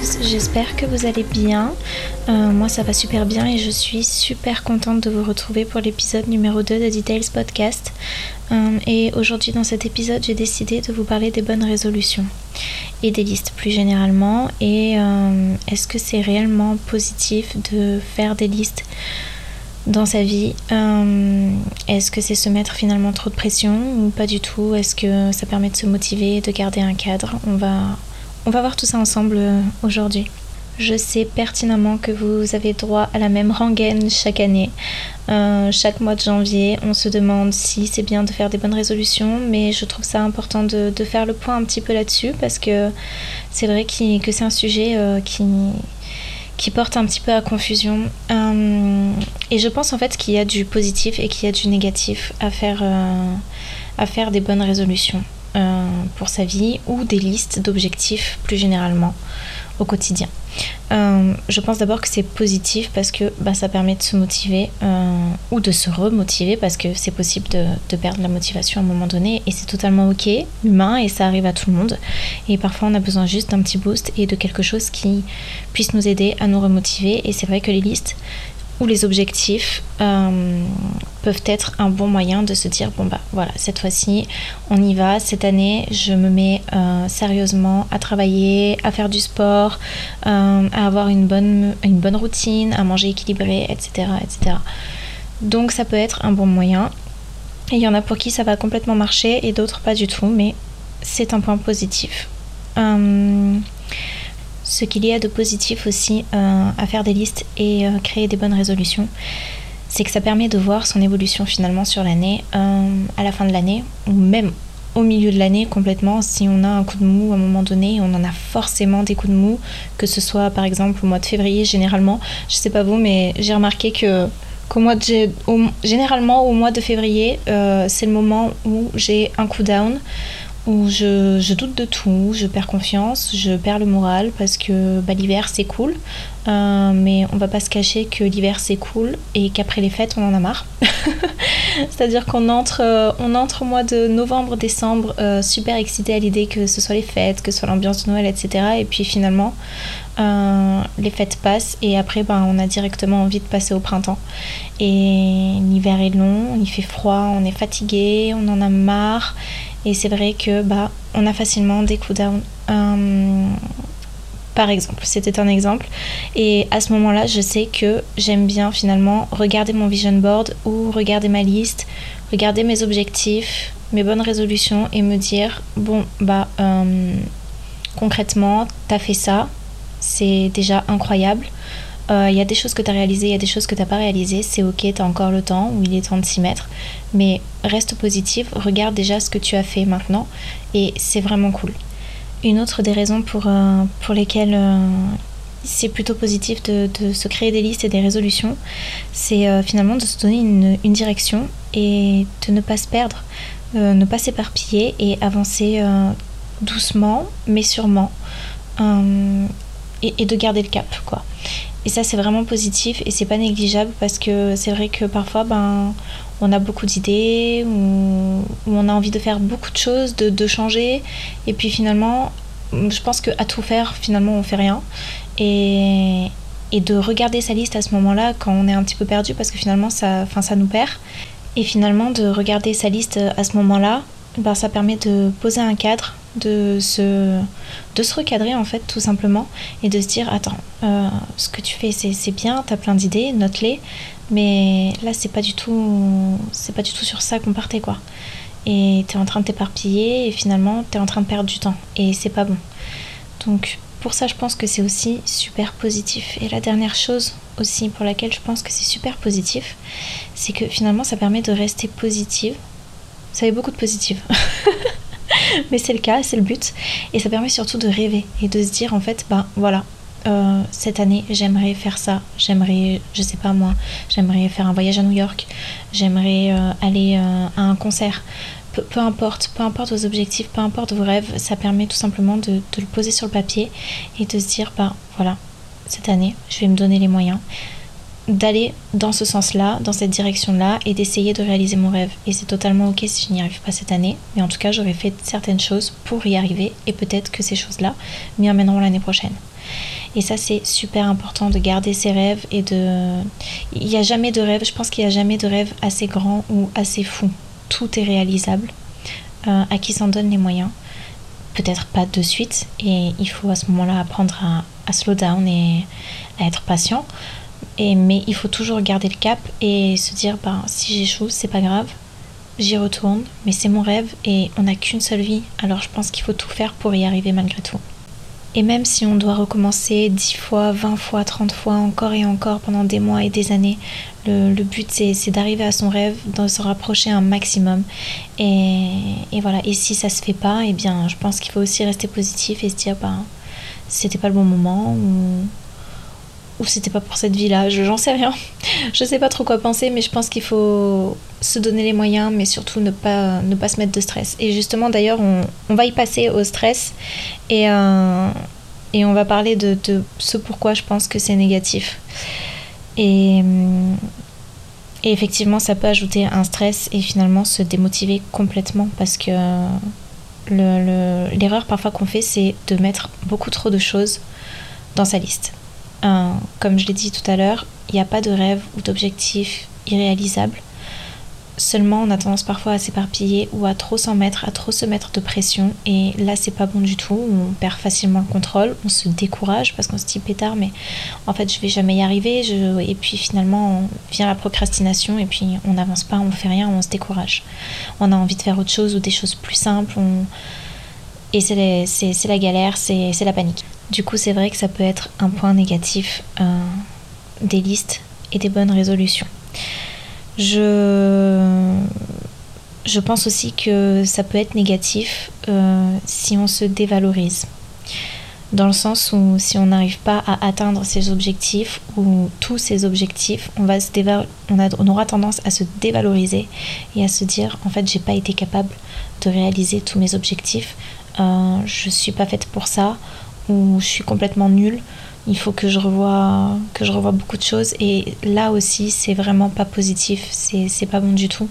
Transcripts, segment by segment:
J'espère que vous allez bien. Euh, moi ça va super bien et je suis super contente de vous retrouver pour l'épisode numéro 2 de Details Podcast. Euh, et aujourd'hui dans cet épisode j'ai décidé de vous parler des bonnes résolutions et des listes plus généralement. Et euh, est-ce que c'est réellement positif de faire des listes dans sa vie? Est-ce que c'est se mettre finalement trop de pression ou pas du tout? Est-ce que ça permet de se motiver, de garder un cadre? On va on va voir tout ça ensemble euh, aujourd'hui. Je sais pertinemment que vous avez droit à la même rengaine chaque année. Euh, chaque mois de janvier, on se demande si c'est bien de faire des bonnes résolutions, mais je trouve ça important de, faire le point un petit peu là-dessus parce que c'est vrai que c'est un sujet euh, qui, porte un petit peu à confusion. et je pense en fait qu'il y a du positif et qu'il y a du négatif à faire, à faire des bonnes résolutions. Euh, pour sa vie ou des listes d'objectifs plus généralement au quotidien. Euh, je pense d'abord que c'est positif parce que bah, ça permet de se motiver euh, ou de se remotiver parce que c'est possible de, de, perdre la motivation à un moment donné et c'est totalement ok, humain et ça arrive à tout le monde. Et parfois on a besoin juste d'un petit boost et de quelque chose qui puisse nous aider à nous remotiver. Et c'est vrai que les listes, où les objectifs euh, peuvent être un bon moyen de se dire bon bah voilà cette fois-ci on y va. Cette année je me mets euh, sérieusement à travailler à faire du sport euh, à avoir une bonne une bonne routine à manger équilibré etc etc donc ça peut être un bon moyen. Il y en a pour qui ça va complètement marcher et d'autres pas du tout mais c'est un point positif ce qu'il y a de positif aussi euh, à faire des listes et euh, créer des bonnes résolutions, c'est que ça permet de voir son évolution finalement sur l'année, euh, à la fin de l'année, ou même au milieu de l'année complètement, si on a un coup de mou à un moment donné, on en a forcément des coups de mou, que ce soit par exemple au mois de février généralement, je sais pas vous, mais j'ai remarqué que qu'au mois de, généralement au mois de février, c'est le moment où j'ai un coup down où je, doute de tout, je perds confiance, je perds le moral parce que bah, l'hiver c'est cool, euh, mais on va pas se cacher que l'hiver c'est cool et qu'après les fêtes on en a marre. C'est-à-dire qu'on entre, euh, on entre au mois de novembre, décembre, euh, super excité à l'idée que ce soit les fêtes, que ce soit l'ambiance de Noël, etc. Et puis finalement, les fêtes passent et après ben, on a directement envie de passer au printemps. Et l'hiver est long, il fait froid, on est fatigué, on en a marre. Et c'est vrai que bah, on a facilement des coups. Par exemple, c'était un exemple. Et à ce moment-là, je sais que j'aime bien finalement regarder mon vision board ou regarder ma liste, regarder mes objectifs, mes bonnes résolutions et me dire bon bah euh, concrètement, t'as fait ça, c'est déjà incroyable. Il euh, y a des choses que tu as réalisées, il y a des choses que tu pas réalisées, c'est ok, tu as encore le temps ou il est temps de s'y mettre. Mais reste positif, regarde déjà ce que tu as fait maintenant et c'est vraiment cool. Une autre des raisons pour, euh, pour lesquelles euh, c'est plutôt positif de, se créer des listes et des résolutions, c'est finalement de se donner une, une, direction et de ne pas se perdre, ne pas s'éparpiller et avancer doucement mais sûrement. Et, et, de garder le cap quoi. Et ça, c'est vraiment positif et c'est pas négligeable parce que c'est vrai que parfois, ben, on a beaucoup d'idées, ou, on a envie de faire beaucoup de choses, de, changer. Et puis finalement, je pense qu'à tout faire, finalement, on fait rien. Et, et de regarder sa liste à ce moment-là quand on est un petit peu perdu parce que finalement, ça, enfin, ça nous perd. Et finalement, de regarder sa liste à ce moment-là, ben, ça permet de poser un cadre de se, de se recadrer en fait tout simplement et de se dire attends euh, ce que tu fais c'est bien t'as plein d'idées note-les mais là c'est pas du tout c'est pas du tout sur ça qu'on partait quoi. Et t'es en train de t'éparpiller et finalement t'es en train de perdre du temps. Et c'est pas bon. Donc pour ça je pense que c'est aussi super positif. Et la dernière chose aussi pour laquelle je pense que c'est super positif c'est que finalement ça permet de rester positive. Ça avait beaucoup de positif. Mais c'est le cas, c'est le but. Et ça permet surtout de rêver et de se dire en fait, ben voilà, euh, cette année j'aimerais faire ça, j'aimerais, je sais pas moi, j'aimerais faire un voyage à New York, j'aimerais euh, aller euh, à un concert. Peu, importe, peu importe vos objectifs, peu importe vos rêves, ça permet tout simplement de, le poser sur le papier et de se dire, ben voilà, cette année je vais me donner les moyens d'aller dans ce sens-là, dans cette direction-là, et d'essayer de réaliser mon rêve. Et c'est totalement ok si je n'y arrive pas cette année, mais en tout cas, j'aurais fait certaines choses pour y arriver, et peut-être que ces choses-là m'y emmèneront l'année prochaine. Et ça, c'est super important de garder ses rêves et de. Il n'y a jamais de rêve, je pense qu'il n'y a jamais de rêve assez grand ou assez fou. Tout est réalisable, euh, à qui s'en donne les moyens? Peut-être pas de suite, et il faut à ce moment-là apprendre à, à slow down et à être patient. Et, mais il faut toujours garder le cap et se dire bah, si j'échoue, c'est pas grave, j'y retourne, mais c'est mon rêve et on n'a qu'une seule vie, alors je pense qu'il faut tout faire pour y arriver malgré tout. Et même si on doit recommencer 10 fois, 20 fois, 30 fois, encore et encore pendant des mois et des années, le, but c'est d'arriver à son rêve, de se rapprocher un maximum. Et, et, voilà, et si ça se fait pas, eh bien je pense qu'il faut aussi rester positif et se dire bah, c'était pas le bon moment ou ou c'était pas pour cette vie-là, j'en sais rien. Je sais pas trop quoi penser, mais je pense qu'il faut se donner les moyens, mais surtout ne pas, ne pas se mettre de stress. Et justement, d'ailleurs, on, va y passer au stress et, euh, et on va parler de, ce pourquoi je pense que c'est négatif. Et, et, effectivement, ça peut ajouter un stress et finalement se démotiver complètement parce que l'erreur le, parfois qu'on fait, c'est de mettre beaucoup trop de choses dans sa liste comme je l'ai dit tout à l'heure, il n'y a pas de rêve ou d'objectif irréalisable. Seulement, on a tendance parfois à s'éparpiller ou à trop s'en mettre, à trop se mettre de pression. Et là, c'est pas bon du tout. On perd facilement le contrôle, on se décourage parce qu'on se dit pétard, mais en fait, je vais jamais y arriver. Et puis finalement, vient la procrastination et puis on n'avance pas, on fait rien, on se décourage. On a envie de faire autre chose ou des choses plus simples. Et c'est la galère, c'est la panique. Du coup, c'est vrai que ça peut être un point négatif euh, des listes et des bonnes résolutions. Je, je pense aussi que ça peut être négatif euh, si on se dévalorise. Dans le sens où si on n'arrive pas à atteindre ses objectifs ou tous ses objectifs, on, va se on, a, on aura tendance à se dévaloriser et à se dire en fait j'ai pas été capable de réaliser tous mes objectifs, euh, je suis pas faite pour ça où je suis complètement nulle. Il faut que je revoie, que je revoie beaucoup de choses. Et là aussi, c'est vraiment pas positif. C'est pas bon du tout.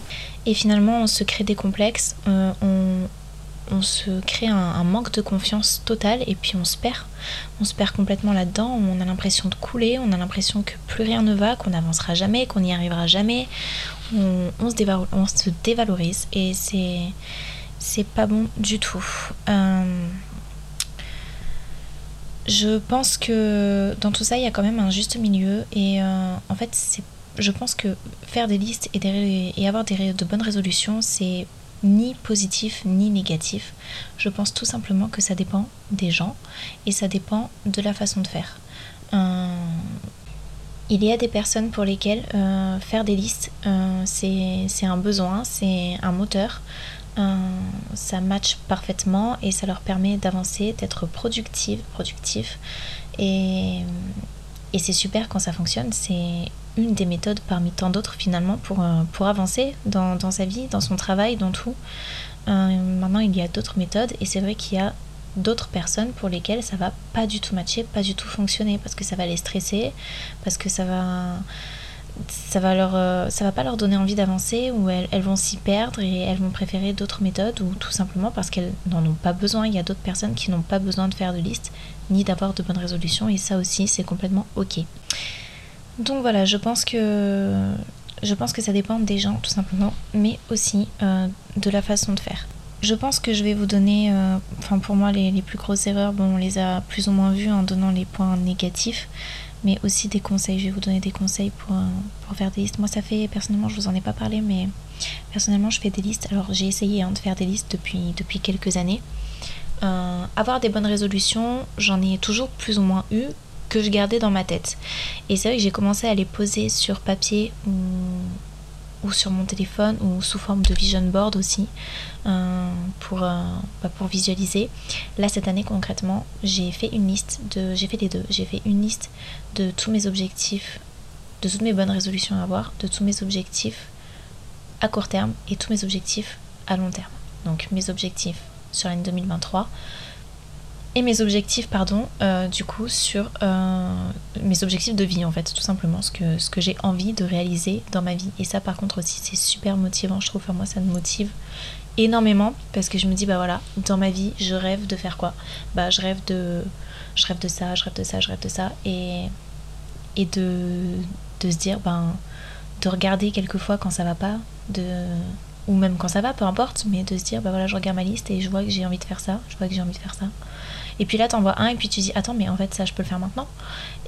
Et finalement, on se crée des complexes. Euh, on, on, se crée un, manque de confiance total. Et puis on se perd. On se perd complètement là-dedans. On a l'impression de couler. On a l'impression que plus rien ne va, qu'on n'avancera jamais, qu'on n'y arrivera jamais. On, se on, se dévalorise. Et c'est. C'est pas bon du tout. Euh, je pense que dans tout ça, il y a quand même un juste milieu. Et euh, en fait, je pense que faire des listes et, et avoir des, de bonnes résolutions, c'est ni positif ni négatif. Je pense tout simplement que ça dépend des gens et ça dépend de la façon de faire. Euh, il y a des personnes pour lesquelles euh, faire des listes, c'est un besoin, c'est un moteur. Ça match parfaitement et ça leur permet d'avancer, d'être productive, productif. Et, et c'est super quand ça fonctionne. C'est une des méthodes parmi tant d'autres finalement pour, euh, pour avancer dans, dans, sa vie, dans son travail, dans tout. Euh, maintenant, il y a d'autres méthodes et c'est vrai qu'il y a d'autres personnes pour lesquelles ça va pas du tout matcher, pas du tout fonctionner parce que ça va les stresser, parce que ça va ça va leur euh, ça va pas leur donner envie d'avancer ou elles, vont s'y perdre et elles vont préférer d'autres méthodes ou tout simplement parce qu'elles n'en ont pas besoin. Il y a d'autres personnes qui n'ont pas besoin de faire de liste ni d'avoir de bonnes résolutions et ça aussi c'est complètement ok. Donc voilà, je pense que je pense que ça dépend des gens tout simplement, mais aussi euh, de la façon de faire. Je pense que je vais vous donner, euh, enfin pour moi les, les, plus grosses erreurs, bon on les a plus ou moins vues en donnant les points négatifs mais aussi des conseils. Je vais vous donner des conseils pour, euh, pour faire des listes. Moi, ça fait, personnellement, je vous en ai pas parlé, mais personnellement, je fais des listes. Alors, j'ai essayé hein, de faire des listes depuis, depuis quelques années. Euh, avoir des bonnes résolutions, j'en ai toujours plus ou moins eu que je gardais dans ma tête. Et c'est vrai que j'ai commencé à les poser sur papier ou ou sur mon téléphone ou sous forme de vision board aussi euh, pour, euh, bah, pour visualiser. Là cette année concrètement j'ai fait une liste de. J'ai fait les deux. J'ai fait une liste de tous mes objectifs, de toutes mes bonnes résolutions à avoir, de tous mes objectifs à court terme et tous mes objectifs à long terme. Donc mes objectifs sur l'année 2023 et mes objectifs, pardon, euh, du coup, sur euh, mes objectifs de vie, en fait, tout simplement, ce que, ce que j'ai envie de réaliser dans ma vie. Et ça, par contre, aussi, c'est super motivant, je trouve. Enfin, moi, ça me motive énormément parce que je me dis, bah voilà, dans ma vie, je rêve de faire quoi? Bah, je rêve de, je rêve de ça, je rêve de ça, je rêve de ça. Et, et de, de se dire, ben, de regarder quelquefois quand ça va pas, de ou même quand ça va, peu importe, mais de se dire, bah voilà, je regarde ma liste et je vois que j'ai envie de faire ça, je vois que j'ai envie de faire ça. Et puis là, t'en vois un et puis tu dis, attends, mais en fait, ça, je peux le faire maintenant.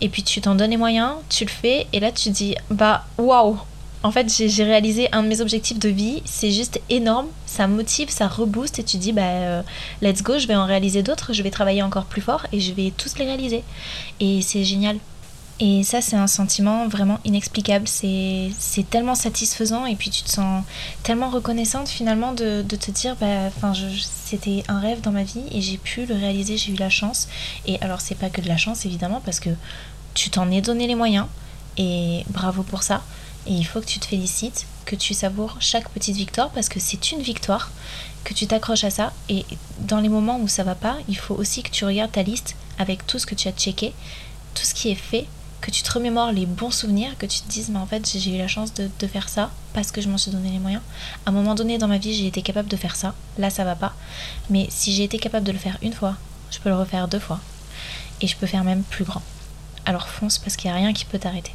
Et puis tu t'en donnes les moyens, tu le fais, et là, tu dis, bah waouh, en fait, j'ai réalisé un de mes objectifs de vie, c'est juste énorme, ça motive, ça rebooste, et tu dis, bah euh, let's go, je vais en réaliser d'autres, je vais travailler encore plus fort et je vais tous les réaliser. Et c'est génial. Et ça, c'est un sentiment vraiment inexplicable. C'est tellement satisfaisant et puis tu te sens tellement reconnaissante finalement de, te dire, bah, c'était un rêve dans ma vie et j'ai pu le réaliser, j'ai eu la chance. Et alors, c'est pas que de la chance évidemment parce que tu t'en es donné les moyens et bravo pour ça. Et il faut que tu te félicites, que tu savoures chaque petite victoire parce que c'est une victoire, que tu t'accroches à ça. Et dans les moments où ça va pas, il faut aussi que tu regardes ta liste avec tout ce que tu as checké, tout ce qui est fait que tu te remémores les bons souvenirs, que tu te dises, mais en fait, j'ai eu la chance de, faire ça parce que je m'en suis donné les moyens. À un moment donné dans ma vie, j'ai été capable de faire ça. Là, ça va pas. Mais si j'ai été capable de le faire une fois, je peux le refaire deux fois. Et je peux faire même plus grand. Alors fonce parce qu'il n'y a rien qui peut t'arrêter.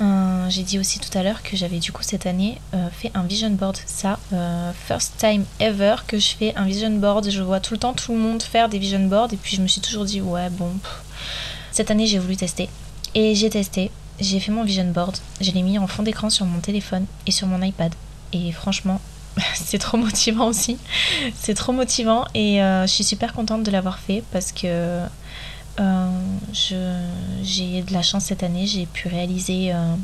Euh, j'ai dit aussi tout à l'heure que j'avais du coup cette année euh, fait un vision board. Ça, euh, first time ever que je fais un vision board. Je vois tout le temps tout le monde faire des vision boards et puis je me suis toujours dit ouais bon. Cette année, j'ai voulu tester. Et j'ai testé. J'ai fait mon vision board. Je l'ai mis en fond d'écran sur mon téléphone et sur mon iPad. Et franchement, c'est trop motivant aussi. C'est trop motivant et euh, je suis super contente de l'avoir fait parce que euh, j'ai de la chance cette année. J'ai pu réaliser euh,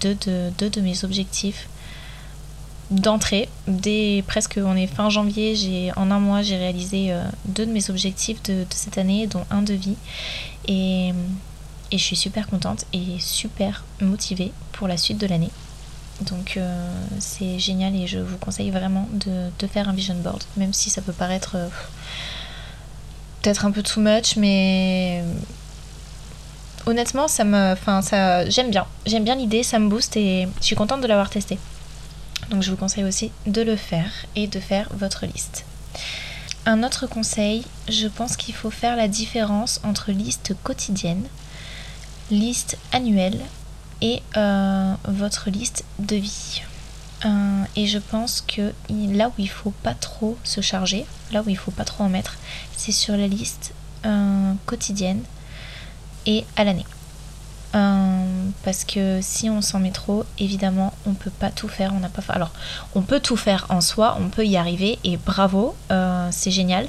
deux, de, deux de mes objectifs d'entrée. Dès presque, on est fin janvier, en un mois, j'ai réalisé deux de mes objectifs de, de, cette année, dont un de vie. Et, je suis super contente et super motivée pour la suite de l'année. Donc euh, c'est génial et je vous conseille vraiment de, faire un vision board, même si ça peut paraître euh, peut-être un peu too much, mais honnêtement ça me, enfin ça, j'aime bien, j'aime bien l'idée, ça me booste et je suis contente de l'avoir testé. Donc je vous conseille aussi de le faire et de faire votre liste. Un autre conseil, je pense qu'il faut faire la différence entre liste quotidienne, liste annuelle et euh, votre liste de vie. Euh, et je pense que là où il faut pas trop se charger, là où il faut pas trop en mettre, c'est sur la liste euh, quotidienne et à l'année. Euh, parce que si on s'en met trop, évidemment, on peut pas tout faire. On n'a pas. Alors, on peut tout faire en soi, on peut y arriver et bravo, euh, c'est génial.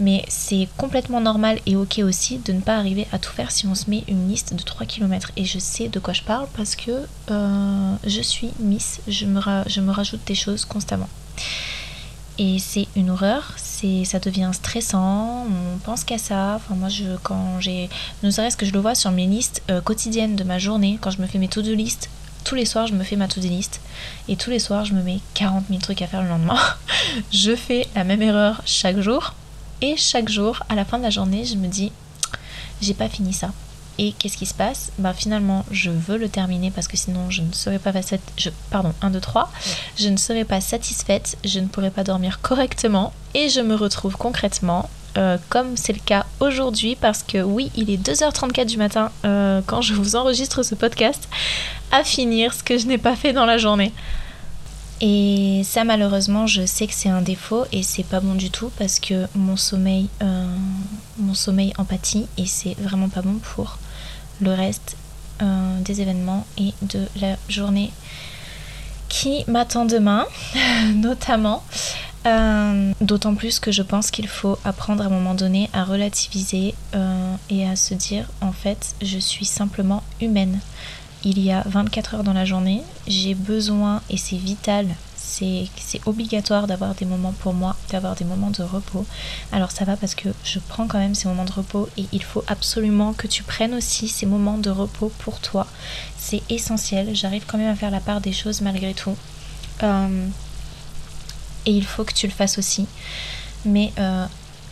Mais c'est complètement normal et ok aussi de ne pas arriver à tout faire si on se met une liste de 3 km. Et je sais de quoi je parle parce que euh, je suis Miss, je me, je me rajoute des choses constamment. Et c'est une horreur, ça devient stressant, on pense qu'à ça. Enfin moi je quand j'ai ne serait-ce que je le vois sur mes listes euh, quotidiennes de ma journée, quand je me fais mes to-do list, tous les soirs je me fais ma to-do list et tous les soirs je me mets 40 000 trucs à faire le lendemain. je fais la même erreur chaque jour et chaque jour à la fin de la journée, je me dis j'ai pas fini ça. Et qu'est-ce qui se passe Bah finalement, je veux le terminer parce que sinon je ne serais pas je, pardon, 1 2 3, je ne serais pas satisfaite, je ne pourrais pas dormir correctement et je me retrouve concrètement euh, comme c'est le cas aujourd'hui parce que oui, il est 2h34 du matin euh, quand je vous enregistre ce podcast à finir ce que je n'ai pas fait dans la journée. Et ça malheureusement je sais que c'est un défaut et c'est pas bon du tout parce que mon sommeil, euh, mon sommeil empathie et c'est vraiment pas bon pour le reste euh, des événements et de la journée qui m'attend demain notamment. Euh, d'autant plus que je pense qu'il faut apprendre à un moment donné à relativiser et à se dire en fait je suis simplement humaine il y a 24 heures dans la journée, j'ai besoin, et c'est vital, c'est obligatoire d'avoir des moments pour moi, d'avoir des moments de repos. Alors ça va parce que je prends quand même ces moments de repos et il faut absolument que tu prennes aussi ces moments de repos pour toi. C'est essentiel, j'arrive quand même à faire la part des choses malgré tout. Euh, et il faut que tu le fasses aussi. Mais euh,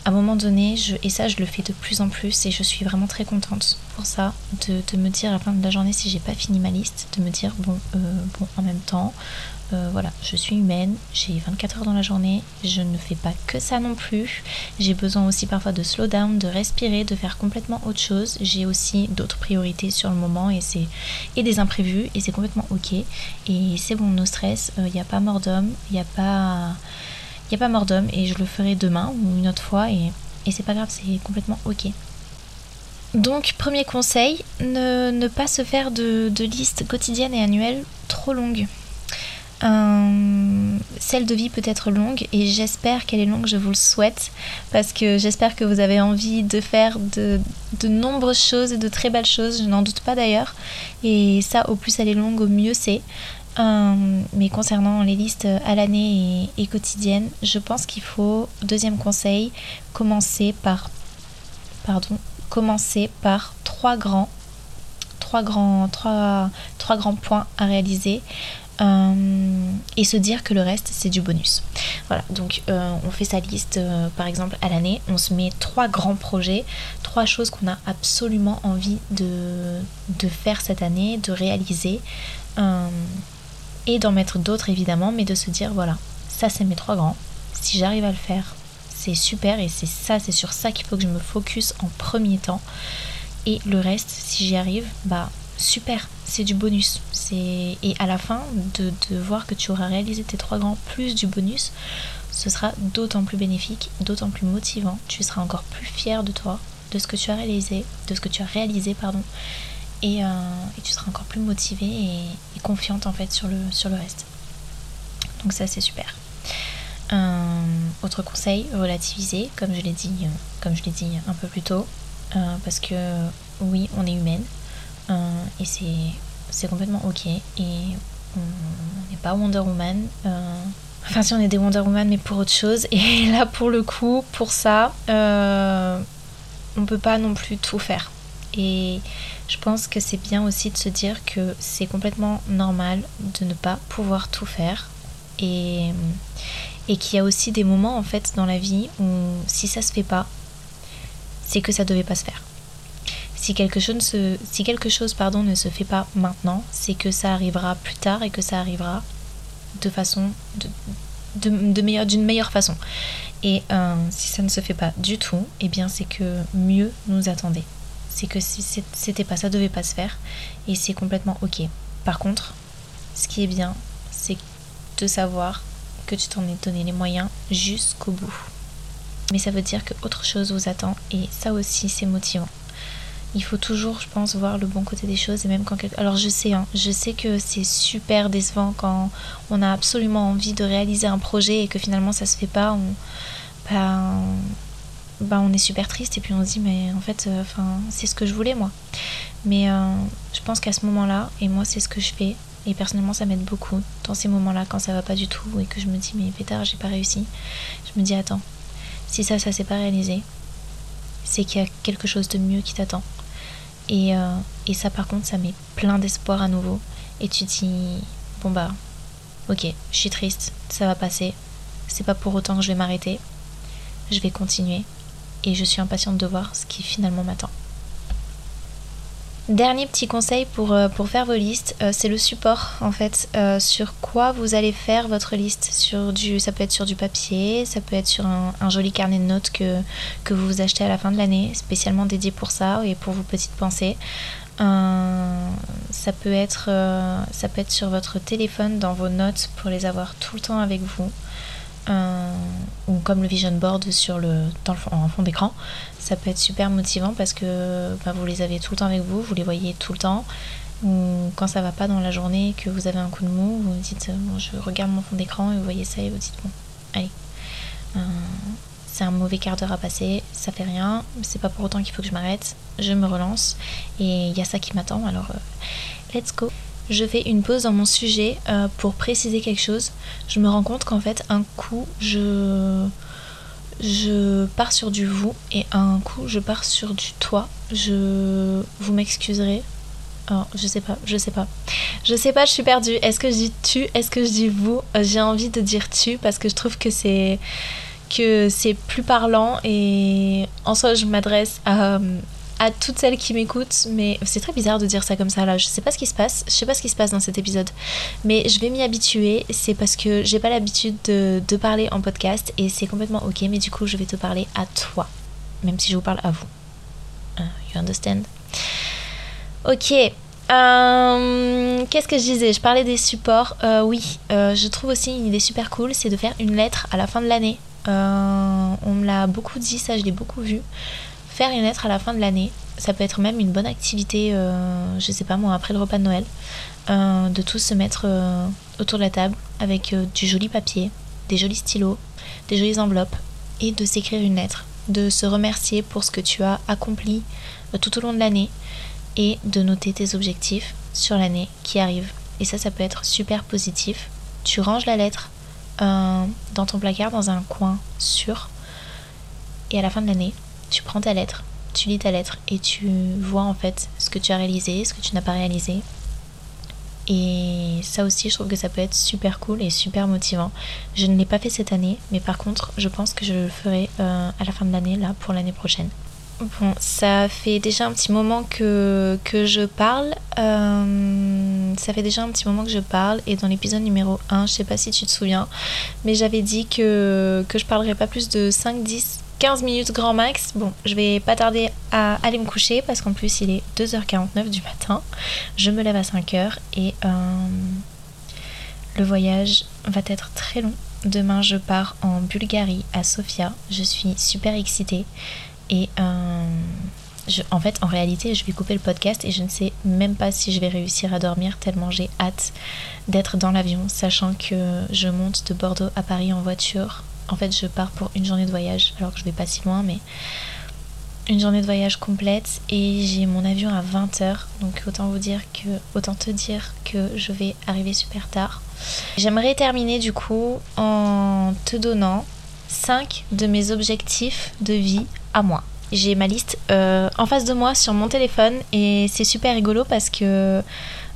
à un moment donné, et ça je le fais de plus en plus et je suis vraiment très contente pour ça, de, me dire à la fin de la journée si j'ai pas fini ma liste, de me dire bon, euh, bon en même temps, euh, voilà, je suis humaine, j'ai 24 heures dans la journée, je ne fais pas que ça non plus, j'ai besoin aussi parfois de slow down, de respirer, de faire complètement autre chose, j'ai aussi d'autres priorités sur le moment et, c'est, et des imprévus et c'est complètement ok. Et c'est bon, no stress, il n'y a pas mort d'homme, il n'y a pas n'y a pas mort d'homme et je le ferai demain ou une autre fois et, c'est pas grave, c'est complètement ok. Donc, premier conseil, ne, pas se faire de, de listes quotidiennes et annuelles trop longues. Celle de vie peut être longue et j'espère qu'elle est longue, je vous le souhaite, parce que j'espère que vous avez envie de faire de, de nombreuses choses et de très belles choses, je n'en doute pas d'ailleurs. Et ça, au plus elle est longue, au mieux c'est. Euh, mais concernant les listes à l'année et, quotidiennes, je pense qu'il faut, deuxième conseil, commencer par, pardon, commencer par trois grands, trois grands, trois, trois grands points à réaliser. Euh, et se dire que le reste c'est du bonus. Voilà, donc euh, on fait sa liste par exemple à l'année, on se met trois grands projets, trois choses qu'on a absolument envie de, de, faire cette année, de réaliser et d'en mettre d'autres évidemment, mais de se dire voilà, ça c'est mes trois grands. Si j'arrive à le faire, c'est super et c'est ça, c'est sur ça qu'il faut que je me focus en premier temps. Et le reste, si j'y arrive, bah super, c'est du bonus. Et à la fin de, de, voir que tu auras réalisé tes trois grands plus du bonus, ce sera d'autant plus bénéfique, d'autant plus motivant. Tu seras encore plus fier de toi, de ce que tu as réalisé, de ce que tu as réalisé, pardon. Euh, et, tu seras encore plus motivée et, confiante en fait sur le, sur le reste. Donc ça c'est super. Euh, autre conseil, relativiser, comme je l'ai dit, euh, comme je l'ai dit un peu plus tôt, parce que oui, on est humaine et c'est complètement ok et on n'est pas Wonder Woman. enfin si on est des Wonder Woman mais pour autre chose et là pour le coup pour ça on peut pas non plus tout faire et je pense que c'est bien aussi de se dire que c'est complètement normal de ne pas pouvoir tout faire et, qu'il y a aussi des moments en fait dans la vie où si ça se fait pas, c'est que ça devait pas se faire. Si quelque chose, se, si quelque chose pardon, ne se fait pas maintenant, c'est que ça arrivera plus tard et que ça arrivera de façon de, de, meilleure, d'une meilleure façon. Et euh, si ça ne se fait pas du tout, eh bien c'est que mieux nous attendait c'est que c'était pas ça devait pas se faire et c'est complètement ok. Par contre, ce qui est bien, c'est de savoir que tu t'en es donné les moyens jusqu'au bout. Mais ça veut dire que autre chose vous attend et ça aussi c'est motivant. Il faut toujours, je pense, voir le bon côté des choses et même quand alors je sais, hein, je sais que c'est super décevant quand on a absolument envie de réaliser un projet et que finalement ça se fait pas. Ben, bah, on est super triste et puis on se dit mais en fait euh, c'est ce que je voulais moi. Mais euh, je pense qu'à ce moment là et moi c'est ce que je fais et personnellement ça m'aide beaucoup dans ces moments là quand ça va pas du tout et que je me dis mais pétard j'ai pas réussi je me dis attends si ça ça s'est pas réalisé c'est qu'il y a quelque chose de mieux qui t'attend. Et, euh, et ça par contre ça met plein d'espoir à nouveau et tu dis bon bah ok je suis triste ça va passer c'est pas pour autant que je vais m'arrêter je vais continuer et je suis impatiente de voir ce qui finalement m'attend. Dernier petit conseil pour, euh, pour faire vos listes, euh, c'est le support en fait. Euh, sur quoi vous allez faire votre liste sur du, Ça peut être sur du papier, ça peut être sur un, joli carnet de notes que, que vous vous achetez à la fin de l'année, spécialement dédié pour ça et pour vos petites pensées. ça, peut être, ça peut être sur votre téléphone dans vos notes pour les avoir tout le temps avec vous ou comme le vision board sur le, dans le fond, en fond d'écran. Ça peut être super motivant parce que bah, vous les avez tout le temps avec vous, vous les voyez tout le temps. Ou quand ça va pas dans la journée, que vous avez un coup de mou, vous vous dites bon, je regarde mon fond d'écran et vous voyez ça et vous dites bon, allez, euh, c'est un mauvais quart d'heure à passer, ça fait rien, c'est pas pour autant qu'il faut que je m'arrête, je me relance et il y a ça qui m'attend alors euh, let's go je fais une pause dans mon sujet euh, pour préciser quelque chose. Je me rends compte qu'en fait, un coup, je, je pars sur du vous et un coup, je pars sur du toi. Je vous m'excuserez. Alors, je sais pas, je sais pas. Je sais pas, je suis perdue. Est-ce que je dis tu? Est-ce que je dis vous? J'ai envie de dire tu parce que je trouve que c'est que c'est plus parlant et en soi je m'adresse à, à toutes celles qui m'écoutent, mais c'est très bizarre de dire ça comme ça là. Je sais pas ce qui se passe, je sais pas ce qui se passe dans cet épisode, mais je vais m'y habituer. C'est parce que j'ai pas l'habitude de, parler en podcast et c'est complètement ok, mais du coup je vais te parler à toi, même si je vous parle à vous. Uh, you understand? Ok. Euh, qu'est-ce que je disais? Je parlais des supports. Euh, oui, euh, je trouve aussi une idée super cool, c'est de faire une lettre à la fin de l'année. on me l'a beaucoup dit, ça je l'ai beaucoup vu faire une lettre à la fin de l'année. Ça peut être même une bonne activité, euh, je sais pas moi, après le repas de Noël, euh, de tous se mettre euh, autour de la table avec du joli papier, des jolis stylos, des jolies enveloppes et de s'écrire une lettre, de se remercier pour ce que tu as accompli tout au long de l'année et de noter tes objectifs sur l'année qui arrive. Et ça, ça peut être super positif. Tu ranges la lettre dans ton placard dans un coin sûr et à la fin de l'année, tu prends ta lettre, tu lis ta lettre et tu vois en fait ce que tu as réalisé, ce que tu n'as pas réalisé. Et ça aussi, je trouve que ça peut être super cool et super motivant. Je ne l'ai pas fait cette année, mais par contre, je pense que je le ferai euh, à la fin de l'année, là, pour l'année prochaine. Bon, ça fait déjà un petit moment que, je parle. Euh, ça fait déjà un petit moment que je parle. Et dans l'épisode numéro 1, je sais pas si tu te souviens, mais j'avais dit que, que je parlerais pas plus de 5-10 15 minutes grand max. Bon, je vais pas tarder à aller me coucher parce qu'en plus il est 2h49 du matin. Je me lève à 5h et euh, le voyage va être très long. Demain je pars en Bulgarie à Sofia. Je suis super excitée et euh, en fait en réalité je vais couper le podcast et je ne sais même pas si je vais réussir à dormir tellement j'ai hâte d'être dans l'avion sachant que je monte de Bordeaux à Paris en voiture en fait, je pars pour une journée de voyage, alors que je vais pas si loin, mais une journée de voyage complète et j'ai mon avion à 20h. Donc autant vous dire que autant te dire que je vais arriver super tard. J'aimerais terminer du coup en te donnant 5 de mes objectifs de vie à moi. J'ai ma liste euh, en face de moi sur mon téléphone et c'est super rigolo parce que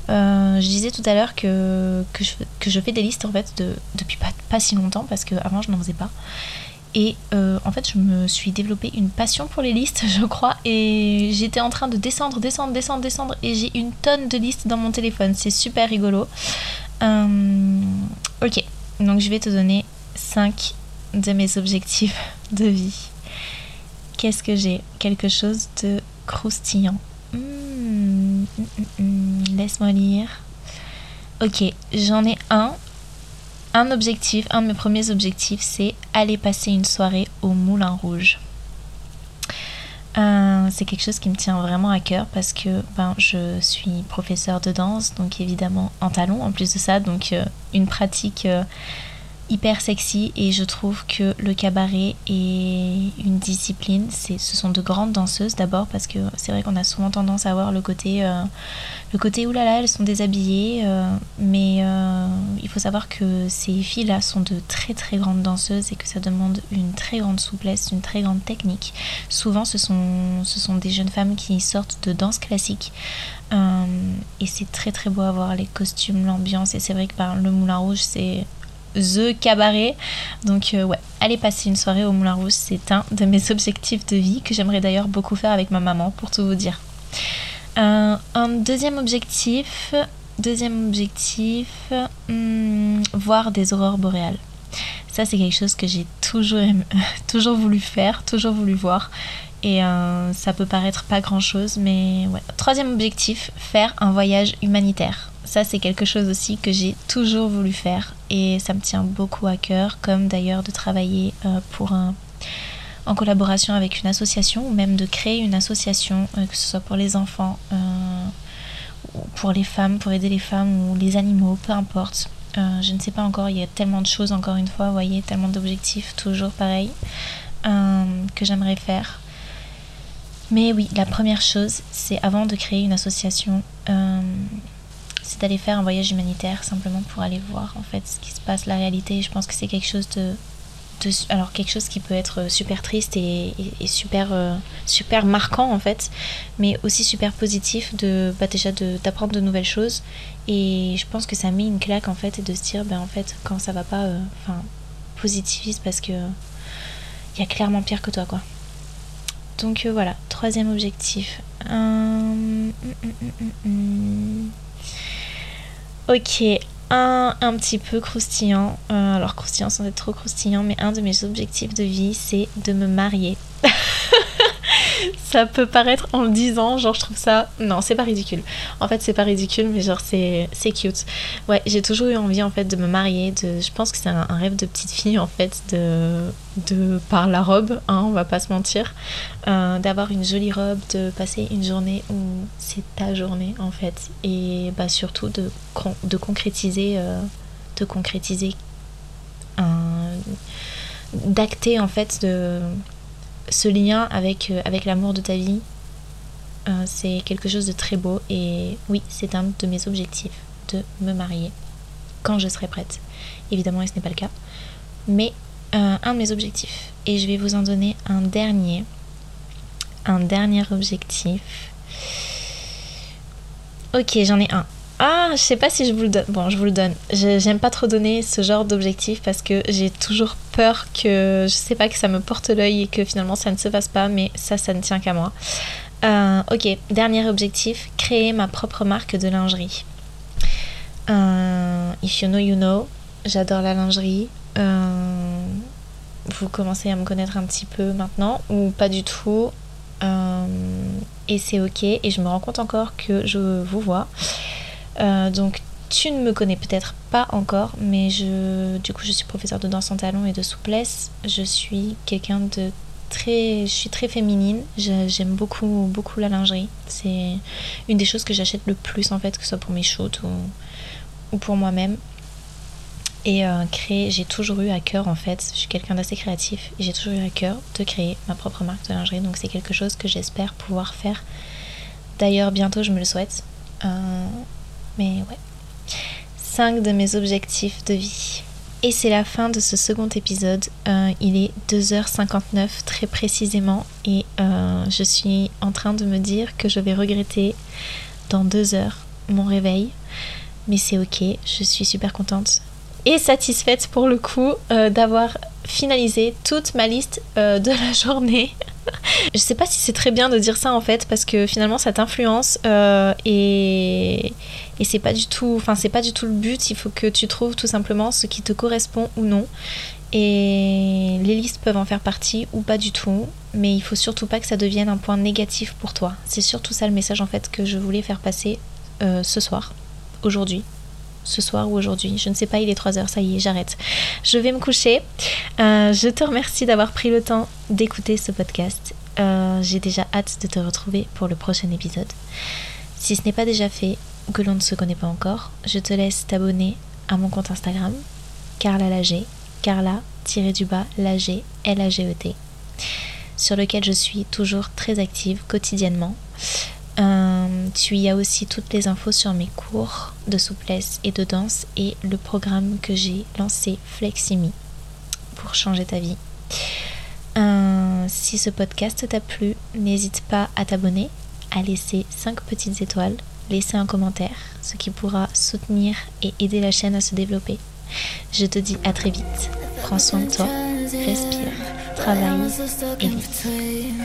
euh, je disais tout à l'heure que, que, je, fais des listes en fait de, depuis pas, si longtemps parce qu'avant je n'en faisais pas. Et euh, en fait, je me suis développé une passion pour les listes, je crois. Et j'étais en train de descendre, descendre, descendre, descendre. Et j'ai une tonne de listes dans mon téléphone. C'est super rigolo. Euh, ok, donc je vais te donner 5 de mes objectifs de vie. Qu'est-ce que j'ai? Quelque chose de croustillant. Hmm, laisse-moi lire. Ok, j'en ai un. Un objectif, un de mes premiers objectifs, c'est aller passer une soirée au Moulin Rouge. Euh, c'est quelque chose qui me tient vraiment à cœur parce que ben, je suis professeur de danse, donc évidemment en talon en plus de ça, donc euh, une pratique euh, hyper sexy et je trouve que le cabaret est une discipline. Ce sont de grandes danseuses d'abord parce que c'est vrai qu'on a souvent tendance à voir le côté, euh, le côté oulala, elles sont déshabillées, euh, mais euh, il faut savoir que ces filles-là sont de très très grandes danseuses et que ça demande une très grande souplesse, une très grande technique. Souvent, ce sont, ce sont des jeunes femmes qui sortent de danse classique. et c'est très très beau à voir les costumes, l'ambiance. Et c'est vrai que ben, le Moulin Rouge, c'est The Cabaret. Donc euh, ouais, aller passer une soirée au Moulin Rouge, c'est un de mes objectifs de vie que j'aimerais d'ailleurs beaucoup faire avec ma maman, pour tout vous dire. Euh, un deuxième objectif, deuxième objectif, hmm, voir des aurores boréales. Ça, c'est quelque chose que j'ai toujours, toujours voulu faire, toujours voulu voir. Et euh, ça peut paraître pas grand chose, mais ouais. Troisième objectif, faire un voyage humanitaire. Ça, c'est quelque chose aussi que j'ai toujours voulu faire et ça me tient beaucoup à cœur, comme d'ailleurs de travailler euh, pour un, en collaboration avec une association ou même de créer une association, euh, que ce soit pour les enfants, euh, pour les femmes, pour aider les femmes ou les animaux, peu importe. je ne sais pas encore, il y a tellement de choses, encore une fois, vous voyez, tellement d'objectifs, toujours pareil, que j'aimerais faire. Mais oui, la première chose, c'est avant de créer une association, d'aller faire un voyage humanitaire simplement pour aller voir en fait ce qui se passe, la réalité. Je pense que c'est quelque chose de, alors quelque chose qui peut être super triste et, super euh, super marquant en fait, mais aussi super positif de bah, déjà d'apprendre de, nouvelles choses. Et je pense que ça met une claque en fait et de se dire ben en fait quand ça va pas, euh, enfin positiviste parce que il y a clairement pire que toi, quoi. Donc voilà, troisième objectif. Hum, hum, hum, ok, un un petit peu croustillant. alors croustillant sans être trop croustillant, mais un de mes objectifs de vie, c'est de me marier. ça peut paraître en le disant, genre je trouve ça. Non, c'est pas ridicule. En fait, c'est pas ridicule, mais genre c'est, c'est cute. Ouais, j'ai toujours eu envie en fait de me marier. De... Je pense que c'est un, rêve de petite fille en fait, de, de par la robe, hein, on va pas se mentir. Euh, d'avoir une jolie robe, de passer une journée où c'est ta journée en fait. Et bah surtout de, de concrétiser. Euh, de concrétiser un d'acter en fait de ce lien avec, euh, avec l'amour de ta vie, euh, c'est quelque chose de très beau et oui, c'est un de mes objectifs de me marier quand je serai prête. Évidemment, ce n'est pas le cas, mais euh, un de mes objectifs. Et je vais vous en donner un dernier. Un dernier objectif. Ok, j'en ai un. Ah, je sais pas si je vous le donne. Bon, je vous le donne. J'aime pas trop donner ce genre d'objectif parce que j'ai toujours peur que je sais pas que ça me porte l'œil et que finalement ça ne se fasse pas, mais ça, ça ne tient qu'à moi. Euh, ok, dernier objectif créer ma propre marque de lingerie. Euh, if you know, you know. J'adore la lingerie. Euh, vous commencez à me connaître un petit peu maintenant ou pas du tout. et c'est ok. Et je me rends compte encore que je vous vois. Euh, donc tu ne me connais peut-être pas encore, mais je, du coup, je suis professeure de danse en talons et de souplesse. Je suis quelqu'un de très, je suis très féminine. J'aime beaucoup, beaucoup la lingerie. C'est une des choses que j'achète le plus en fait, que ce soit pour mes shoots ou, ou pour moi-même. Et euh, créer, j'ai toujours eu à cœur en fait, je suis quelqu'un d'assez créatif et j'ai toujours eu à cœur de créer ma propre marque de lingerie. Donc c'est quelque chose que j'espère pouvoir faire. D'ailleurs, bientôt, je me le souhaite. Euh, mais ouais. 5 de mes objectifs de vie. Et c'est la fin de ce second épisode. Euh, il est 2h59 très précisément et euh, je suis en train de me dire que je vais regretter dans deux heures mon réveil. Mais c'est ok, je suis super contente et satisfaite pour le coup euh, d'avoir finalisé toute ma liste de la journée. Je sais pas si c'est très bien de dire ça en fait parce que finalement ça t'influence et et c'est pas du tout enfin pas du tout le but. Il faut que tu trouves tout simplement ce qui te correspond ou non. Et les listes peuvent en faire partie ou pas du tout mais il faut surtout pas que ça devienne un point négatif pour toi. C'est surtout ça le message en fait que je voulais faire passer euh, ce soir aujourd'hui ce soir ou aujourd'hui. Je ne sais pas, il est 3h, ça y est, j'arrête. Je vais me coucher. Euh, je te remercie d'avoir pris le temps d'écouter ce podcast. Euh, j'ai déjà hâte de te retrouver pour le prochain épisode. Si ce n'est pas déjà fait, que l'on ne se connaît pas encore, je te laisse t'abonner à mon compte Instagram, Carla Lager, Carla-du-bas Lager, L-A-G-E-T, sur lequel je suis toujours très active quotidiennement. Euh, tu y as aussi toutes les infos sur mes cours de souplesse et de danse et le programme que j'ai lancé Fleximi pour changer ta vie. Euh, si ce podcast t'a plu, n'hésite pas à t'abonner, à laisser 5 petites étoiles laisser un commentaire, ce qui pourra soutenir et aider la chaîne à se développer. Je te dis à très vite. Prends soin de toi, respire, travaille et vis.